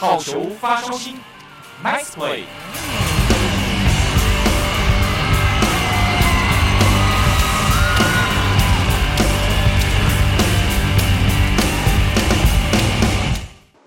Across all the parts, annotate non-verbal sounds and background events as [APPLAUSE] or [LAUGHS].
好球发烧心，Nice play。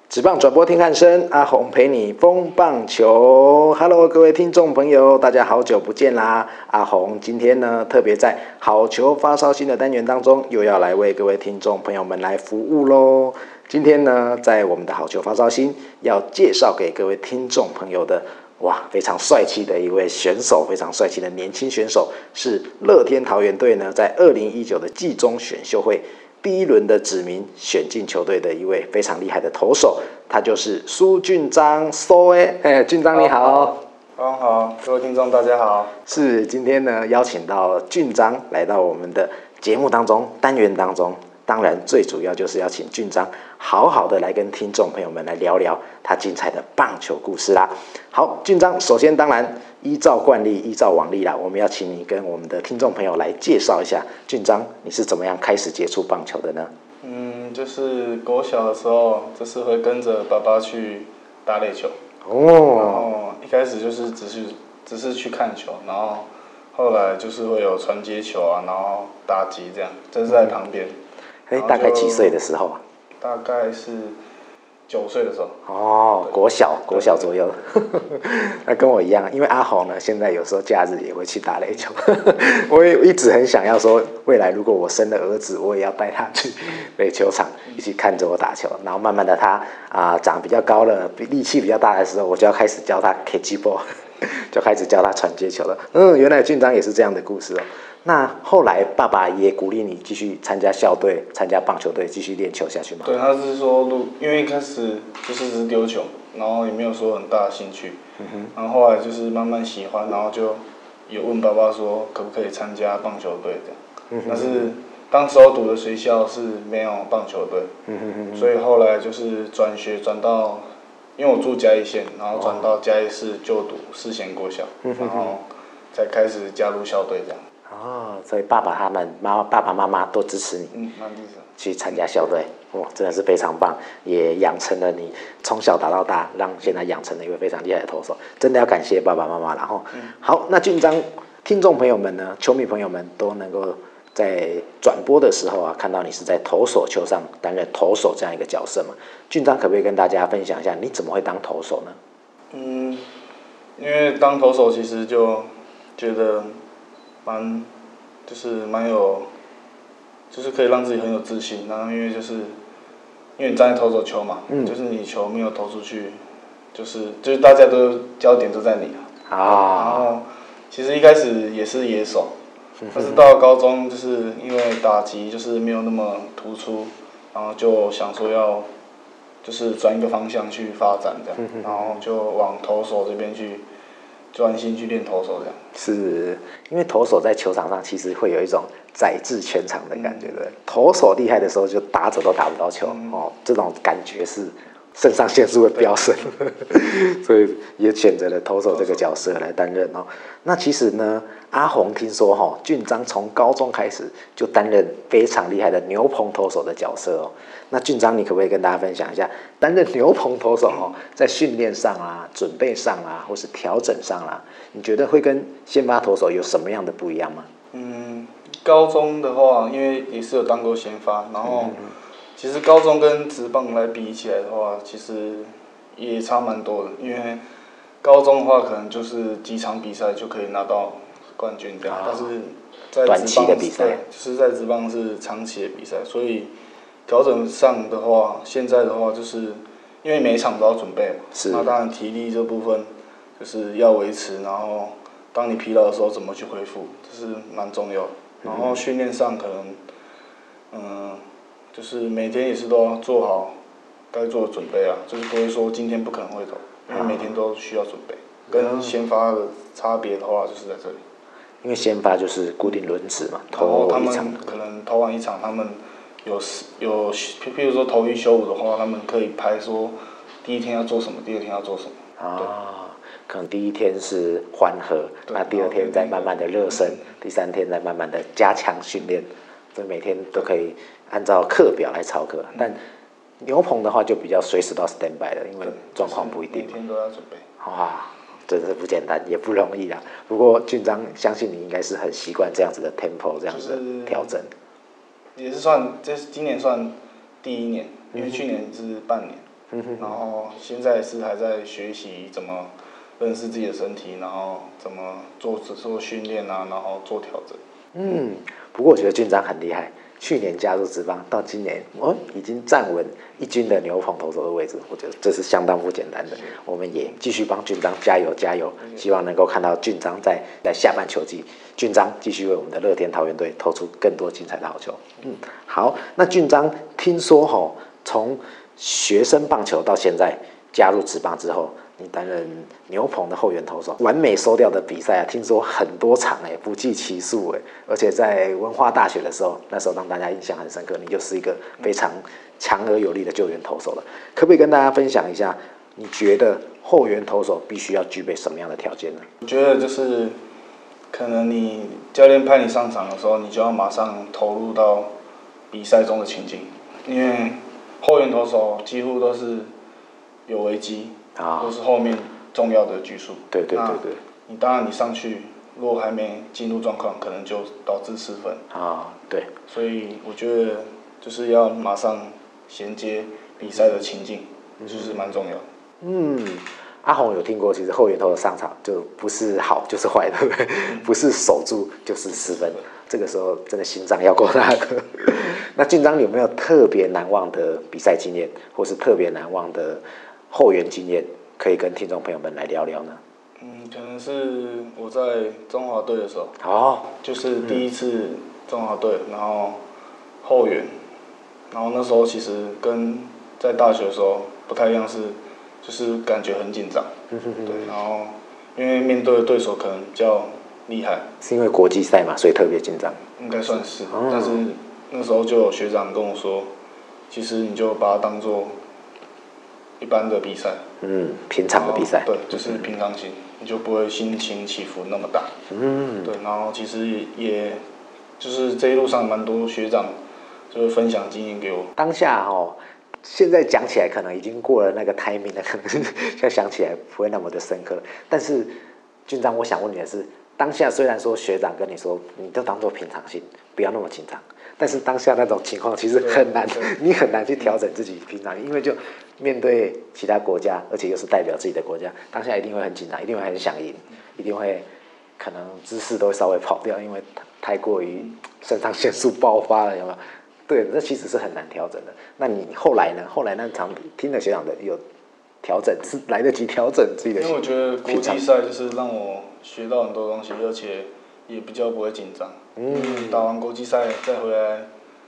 职棒转播听汉声，阿红陪你疯棒球。Hello，各位听众朋友，大家好久不见啦！阿红今天呢，特别在好球发烧心的单元当中，又要来为各位听众朋友们来服务喽。今天呢，在我们的好球发烧星要介绍给各位听众朋友的，哇，非常帅气的一位选手，非常帅气的年轻选手，是乐天桃园队呢，在二零一九的季中选秀会。第一轮的指名选进球队的一位非常厉害的投手，他就是苏俊章。苏哎，哎，俊章你好，好，好，各位听众大家好。是今天呢，邀请到俊章来到我们的节目当中单元当中。当然，最主要就是要请俊章好好的来跟听众朋友们来聊聊他精彩的棒球故事啦。好，俊章，首先当然依照惯例，依照往例啦，我们要请你跟我们的听众朋友来介绍一下俊章，你是怎么样开始接触棒球的呢？嗯，就是国小的时候，就是会跟着爸爸去打垒球。哦。然后一开始就是只是只是去看球，然后后来就是会有传接球啊，然后打击这样，就是在旁边。嗯哎，大概几岁的时候啊？大概是九岁的时候。哦，国小，国小左右。[LAUGHS] 那跟我一样，因为阿鸿呢，现在有时候假日也会去打垒球。[LAUGHS] 我也一直很想要说，未来如果我生了儿子，我也要带他去垒球场，一起看着我打球。然后慢慢的他，他啊长比较高了，力气比较大的时候，我就要开始教他 catch ball，[LAUGHS] 就开始教他传接球了。嗯，原来俊章也是这样的故事哦。那后来爸爸也鼓励你继续参加校队，参加棒球队，继续练球下去吗？对，他是说，因为一开始就是只是丢球，然后也没有说很大的兴趣。然后后来就是慢慢喜欢，然后就有问爸爸说，可不可以参加棒球队这样。嗯。但是当时候读的学校是没有棒球队。嗯哼。所以后来就是转学转到，因为我住嘉义县，然后转到嘉义市就读世贤国小，然后才开始加入校队这样。哦，所以爸爸他们妈爸爸妈妈都支持你，嗯，去参加校队，哇，真的是非常棒，也养成了你从小打到大，让现在养成了一位非常厉害的投手，真的要感谢爸爸妈妈。然后，嗯、好，那俊章，听众朋友们呢，球迷朋友们都能够在转播的时候啊，看到你是在投手球上担任投手这样一个角色嘛？俊章可不可以跟大家分享一下，你怎么会当投手呢？嗯，因为当投手其实就觉得。蛮，就是蛮有，就是可以让自己很有自信。然后因为就是，因为你站在投手球嘛，嗯、就是你球没有投出去，就是就是大家都焦点都在你啊。啊。然后其实一开始也是野手，但是到了高中就是因为打击就是没有那么突出，然后就想说要，就是转一个方向去发展这样，然后就往投手这边去。专心去练投手，这样。是因为投手在球场上其实会有一种宰制全场的感觉的。嗯、投手厉害的时候，就打者都打不到球、嗯、哦，这种感觉是肾上腺素会飙升，[LAUGHS] 所以也选择了投手这个角色来担任哦。那其实呢，阿红听说哈、哦，峻彰从高中开始就担任非常厉害的牛棚投手的角色哦。那俊章，你可不可以跟大家分享一下，担任牛棚投手哦，在训练上啊、准备上啊，或是调整上啊，你觉得会跟先发投手有什么样的不一样吗？嗯，高中的话，因为也是有当过先发，然后其实高中跟职棒来比起来的话，其实也差蛮多的。因为高中的话，可能就是几场比赛就可以拿到冠军这样，但是在短期的比赛，就是在职棒是长期的比赛，所以。调整上的话，现在的话就是，因为每场都要准备嘛，是那当然体力这部分就是要维持，然后当你疲劳的时候怎么去恢复，这是蛮重要的。然后训练上可能，嗯，就是每天也是都要做好该做的准备啊，就是不会说今天不可能会投，因为每天都需要准备。跟先发的差别的话，就是在这里。因为先发就是固定轮值嘛，投一场可能投完一场他们。有有，譬如说投一休五的话，他们可以排说，第一天要做什么，第二天要做什么。啊，可能第一天是缓和，那第二天再慢慢的热身，第三天再慢慢的加强训练，所以每天都可以按照课表来操课。嗯、但牛棚的话就比较随时到 stand by 了，因为状况不一定。每天都要准备。哇，真是不简单，也不容易啊。不过俊章相信你应该是很习惯这样子的 tempo，这样子的调整。也是算，这是今年算第一年，因为去年是半年。嗯。然后现在是还在学习怎么认识自己的身体，然后怎么做做训练啊，然后做调整。嗯，不过我觉得俊章很厉害。去年加入职棒，到今年哦，已经站稳一军的牛棚投手的位置，我觉得这是相当不简单的。我们也继续帮俊章加油加油，希望能够看到俊章在在下半球季，俊章继续为我们的乐天桃园队投出更多精彩的好球。嗯，好，那俊章听说吼，从学生棒球到现在加入职棒之后。你担任牛棚的后援投手，完美收掉的比赛啊，听说很多场哎，不计其数哎，而且在文化大学的时候，那时候让大家印象很深刻，你就是一个非常强而有力的救援投手了。可不可以跟大家分享一下，你觉得后援投手必须要具备什么样的条件呢？我觉得就是，可能你教练派你上场的时候，你就要马上投入到比赛中的情境，因为后援投手几乎都是有危机。啊，都是后面重要的局数。对对对对。你当然你上去，如果还没进入状况，可能就导致失分。啊，对。所以我觉得就是要马上衔接比赛的情境，就是蛮重要的。嗯，阿红有听过，其实后援投的上场就不是好就是坏，的不对？不是守住就是失分。这个时候真的心脏要够大的。[LAUGHS] 那俊章有没有特别难忘的比赛经验，或是特别难忘的？后援经验可以跟听众朋友们来聊聊呢。嗯，可能是我在中华队的时候，哦，就是第一次中华队，然后后援，然后那时候其实跟在大学的时候不太一样，是就是感觉很紧张，对，然后因为面对的对手可能比较厉害，是因为国际赛嘛，所以特别紧张，应该算是，但是那时候就有学长跟我说，其实你就把它当做。一般的比赛，嗯，平常的比赛，对，就是平常心，你就不会心情起伏那么大，嗯，对，然后其实也，就是这一路上蛮多学长，就是分享经验给我。当下哦，现在讲起来可能已经过了那个 timing 了，可 [LAUGHS] 能现在想起来不会那么的深刻。但是军长，我想问你的是，当下虽然说学长跟你说，你就当做平常心，不要那么紧张。但是当下那种情况其实很难，[LAUGHS] 你很难去调整自己平常，因为就面对其他国家，而且又是代表自己的国家，当下一定会很紧张，一定会很想赢，一定会可能姿势都会稍微跑掉，因为太过于肾上腺素爆发了，有没有？对，这其实是很难调整的。那你后来呢？后来那场听了学长的有调整，是来得及调整自己的。因为我觉得国际赛就是让我学到很多东西，而且也比较不会紧张。嗯，打完国际赛再回来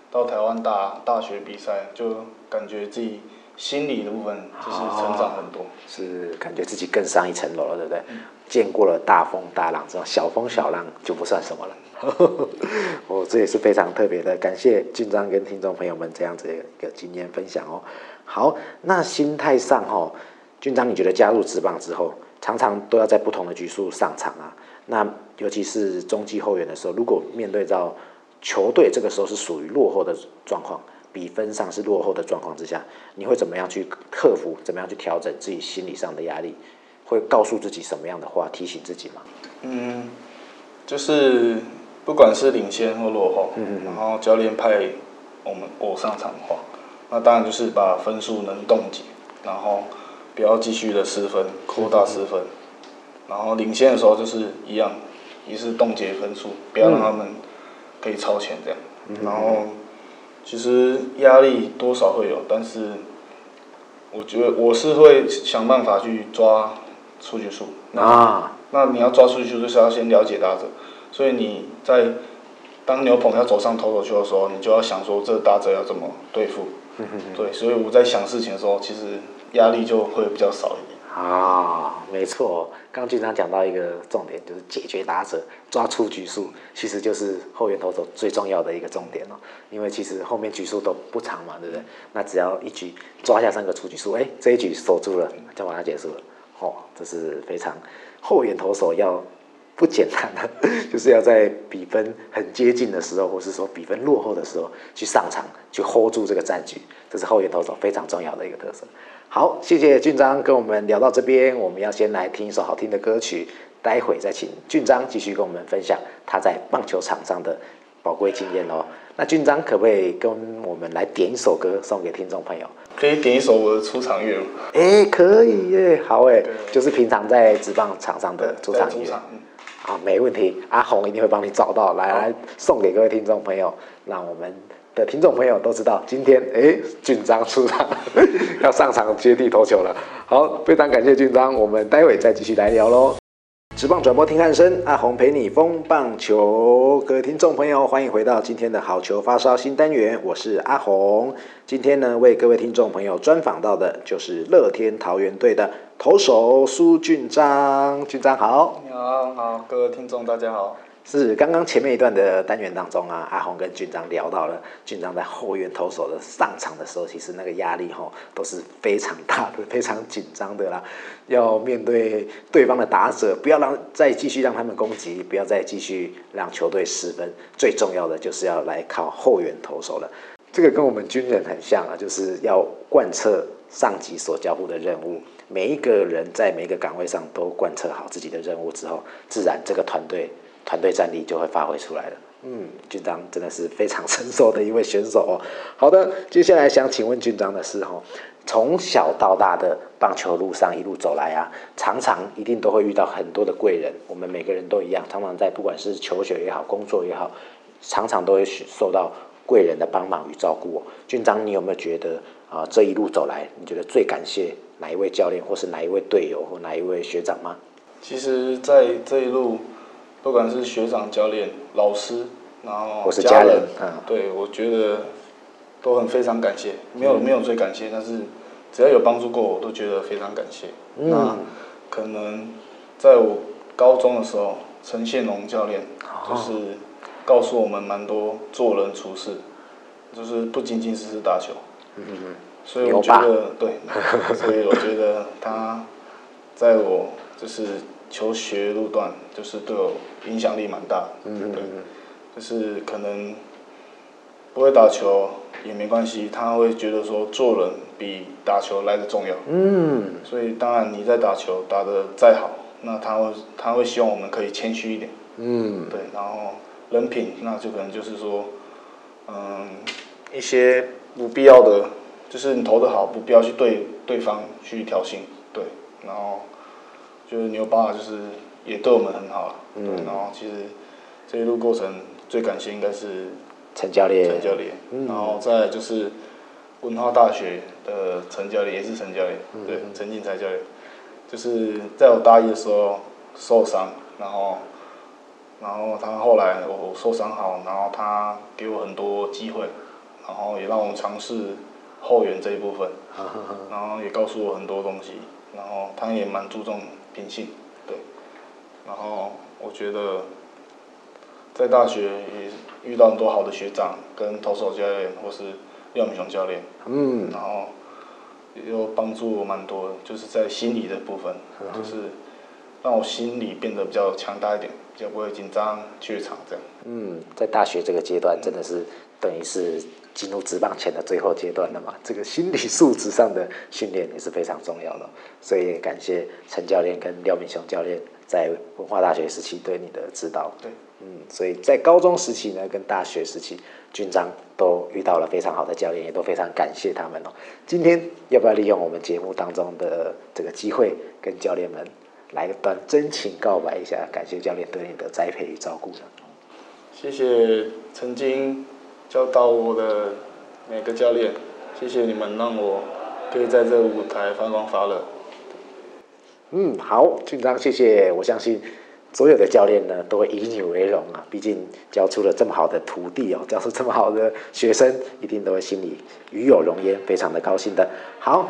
到台湾打大学比赛，就感觉自己心理的部分就是成长很多，哦、是感觉自己更上一层楼了，对不对？嗯、见过了大风大浪之后，小风小浪就不算什么了。[LAUGHS] 哦，这也是非常特别的，感谢俊章跟听众朋友们这样子的一个经验分享哦。好，那心态上哦，俊章，你觉得加入职棒之后，常常都要在不同的局数上场啊？那尤其是中继后援的时候，如果面对到球队这个时候是属于落后的状况，比分上是落后的状况之下，你会怎么样去克服？怎么样去调整自己心理上的压力？会告诉自己什么样的话提醒自己吗？嗯，就是不管是领先或落后，然后教练派我们我上场的话，那当然就是把分数能冻结，然后不要继续的失分，扩大失分。嗯然后领先的时候就是一样，也是冻结分数，不要让他们可以超前这样。嗯、然后其实压力多少会有，但是我觉得我是会想办法去抓出局数。啊，那你要抓出局数，就是要先了解打者。所以你在当牛棚要走上投手丘的时候，你就要想说这个打者要怎么对付。对，所以我在想事情的时候，其实压力就会比较少一点。啊，没错，刚刚俊章讲到一个重点，就是解决打者，抓出局数，其实就是后援投手最重要的一个重点哦。因为其实后面局数都不长嘛，对不对？那只要一局抓下三个出局数，哎，这一局守住了，就把它结束了。哦，这是非常后援投手要不简单的，[LAUGHS] 就是要在比分很接近的时候，或是说比分落后的时候去上场，去 hold 住这个战局，这是后援投手非常重要的一个特色。好，谢谢俊章跟我们聊到这边，我们要先来听一首好听的歌曲，待会再请俊章继续跟我们分享他在棒球场上的宝贵经验哦。那俊章可不可以跟我们来点一首歌送给听众朋友？可以点一首我的出场乐吗？哎，可以耶，好哎，就是平常在职棒场上的出场乐。啊，没问题，阿红一定会帮你找到，来来送给各位听众朋友，让我们的听众朋友都知道，今天哎，俊章出场要上场接地投球了。好，非常感谢俊章，我们待会再继续来聊喽。直棒转播听汉声，阿红陪你疯棒球。各位听众朋友，欢迎回到今天的好球发烧新单元，我是阿红。今天呢，为各位听众朋友专访到的就是乐天桃园队的投手苏俊章。俊章好，你好，好，各位听众大家好。是刚刚前面一段的单元当中啊，阿红跟俊章聊到了俊章在后援投手的上场的时候，其实那个压力吼都是非常大的、[LAUGHS] 非常紧张的啦。要面对对方的打者，不要让再继续让他们攻击，不要再继续让球队失分。最重要的就是要来靠后援投手了。这个跟我们军人很像啊，就是要贯彻上级所交付的任务。每一个人在每一个岗位上都贯彻好自己的任务之后，自然这个团队。团队战力就会发挥出来了。嗯，俊章真的是非常成熟的一位选手哦。好的，接下来想请问俊章的是哦，从小到大的棒球路上一路走来啊，常常一定都会遇到很多的贵人。我们每个人都一样，常常在不管是求学也好，工作也好，常常都会受到贵人的帮忙与照顾哦。俊章，你有没有觉得啊，这一路走来，你觉得最感谢哪一位教练，或是哪一位队友，或哪一位学长吗？其实，在这一路。不管是学长、教练、老师，然后家人，嗯、对，我觉得都很非常感谢。没有没有最感谢，但是只要有帮助过我，我都觉得非常感谢。嗯、那可能在我高中的时候，陈宪龙教练就是告诉我们蛮多做人处事，就是不仅仅只是打球。所以我觉得对，所以我觉得他在我就是。求学路段就是对我影响力蛮大，嗯，对，就是可能不会打球也没关系，他会觉得说做人比打球来的重要，嗯，所以当然你在打球打的再好，那他会他会希望我们可以谦虚一点，嗯，对，然后人品那就可能就是说，嗯，一些不必要的，就是你投的好，不必要去对对方去挑衅，对，然后。就是牛爸就是也对我们很好，嗯，然后其实这一路过程最感谢应该是陈教练，陈教练，嗯、然后再就是文化大学的陈教练也是陈教练，嗯、对，陈进才教练，就是在我大一的时候受伤，然后然后他后来我受伤好，然后他给我很多机会，然后也让我尝试后援这一部分，[LAUGHS] 然后也告诉我很多东西，然后他也蛮注重。品性，对，然后我觉得在大学也遇到很多好的学长跟投手教练或是廖明雄教练，嗯，然后又帮助我蛮多，就是在心理的部分，嗯、就是让我心理变得比较强大一点，比较不会紧张怯场这样。嗯，在大学这个阶段真的是等于是。进入职棒前的最后阶段了嘛，这个心理素质上的训练也是非常重要的，所以也感谢陈教练跟廖明雄教练在文化大学时期对你的指导。对，嗯，所以在高中时期呢，跟大学时期，俊章都遇到了非常好的教练，也都非常感谢他们哦。今天要不要利用我们节目当中的这个机会，跟教练们来一段真情告白一下，感谢教练对你的栽培与照顾呢？谢谢曾经。教导我的每个教练，谢谢你们让我可以在这个舞台发光发热。嗯，好，俊章，谢谢。我相信所有的教练呢都会以你为荣啊，毕竟教出了这么好的徒弟哦，教出这么好的学生，一定都会心里与有荣焉，非常的高兴的。好，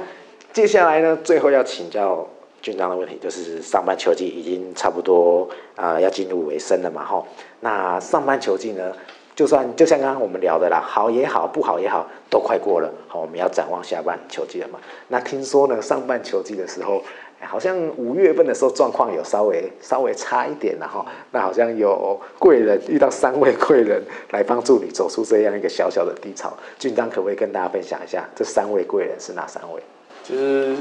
接下来呢，最后要请教俊章的问题，就是上半球季已经差不多啊、要进入尾声了嘛，哈。那上半球季呢？就算就像刚刚我们聊的啦，好也好，不好也好，都快过了。好，我们要展望下半球季了嘛。那听说呢，上半球季的时候，好像五月份的时候状况有稍微稍微差一点，然后那好像有贵人遇到三位贵人来帮助你走出这样一个小小的低潮。俊章可不可以跟大家分享一下，这三位贵人是哪三位？其实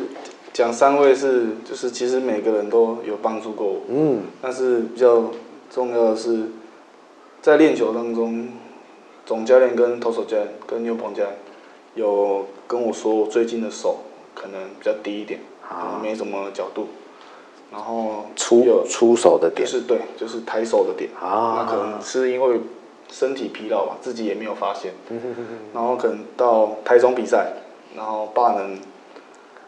讲三位是，就是其实每个人都有帮助过我，嗯，但是比较重要的是。在练球当中，总教练跟投手教练跟牛棚教练有跟我说，我最近的手可能比较低一点，可能没什么角度，然后出出手的点，就是对，就是抬手的点，那可能是因为身体疲劳吧，自己也没有发现，[LAUGHS] 然后可能到台中比赛，然后霸能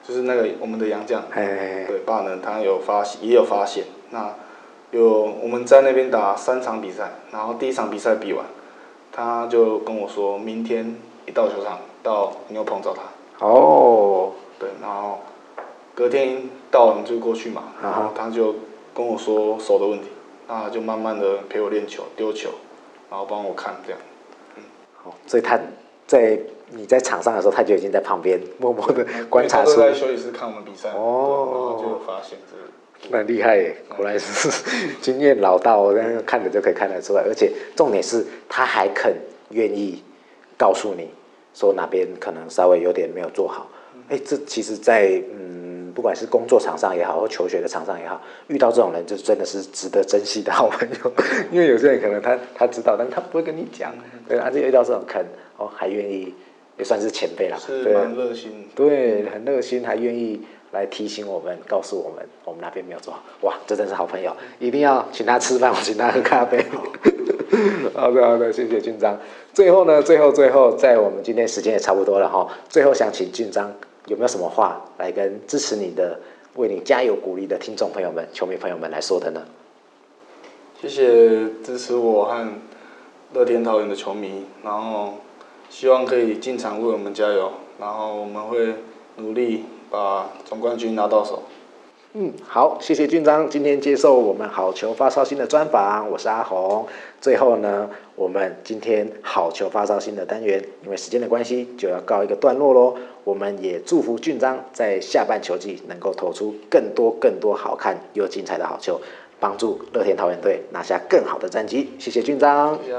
就是那个我们的杨将，对霸能他有发现也有发现。那。有我们在那边打三场比赛，然后第一场比赛比完，他就跟我说，明天一到球场到牛棚找他。哦，对，然后隔天到了就过去嘛，然后他就跟我说手的问题，那就慢慢的陪我练球、丢球，然后帮我看这样。嗯，好，所以他在你在场上的时候，他就已经在旁边默默的观察出。他在休息室看我们比赛，哦，然后就有发现这个。那厉害耶，果然是经验老道，那个看着就可以看得出来。而且重点是他还肯愿意告诉你说哪边可能稍微有点没有做好。哎，这其实在，在嗯，不管是工作场上也好，或求学的场上也好，遇到这种人就真的是值得珍惜的好朋友。因为有些人可能他他知道，但他不会跟你讲。对，而且遇到这种坑哦，还愿意也算是前辈了，是蛮热心。对，很热心，还愿意。来提醒我们，告诉我们，我们那边没有做好。哇，这真是好朋友，一定要请他吃饭，我请他喝咖啡。[LAUGHS] 好的，好的，谢谢俊章。最后呢，最后，最后，在我们今天时间也差不多了哈。最后想请俊章有没有什么话来跟支持你的、为你加油鼓励的听众朋友们、球迷朋友们来说的呢？谢谢支持我和乐天桃园的球迷，然后希望可以进场为我们加油，然后我们会努力。把总冠军拿到手。嗯，好，谢谢俊章今天接受我们好球发烧星的专访，我是阿红。最后呢，我们今天好球发烧星的单元，因为时间的关系，就要告一个段落喽。我们也祝福俊章在下半球季能够投出更多更多好看又精彩的好球，帮助乐天桃园队拿下更好的战绩。谢谢俊章。谢谢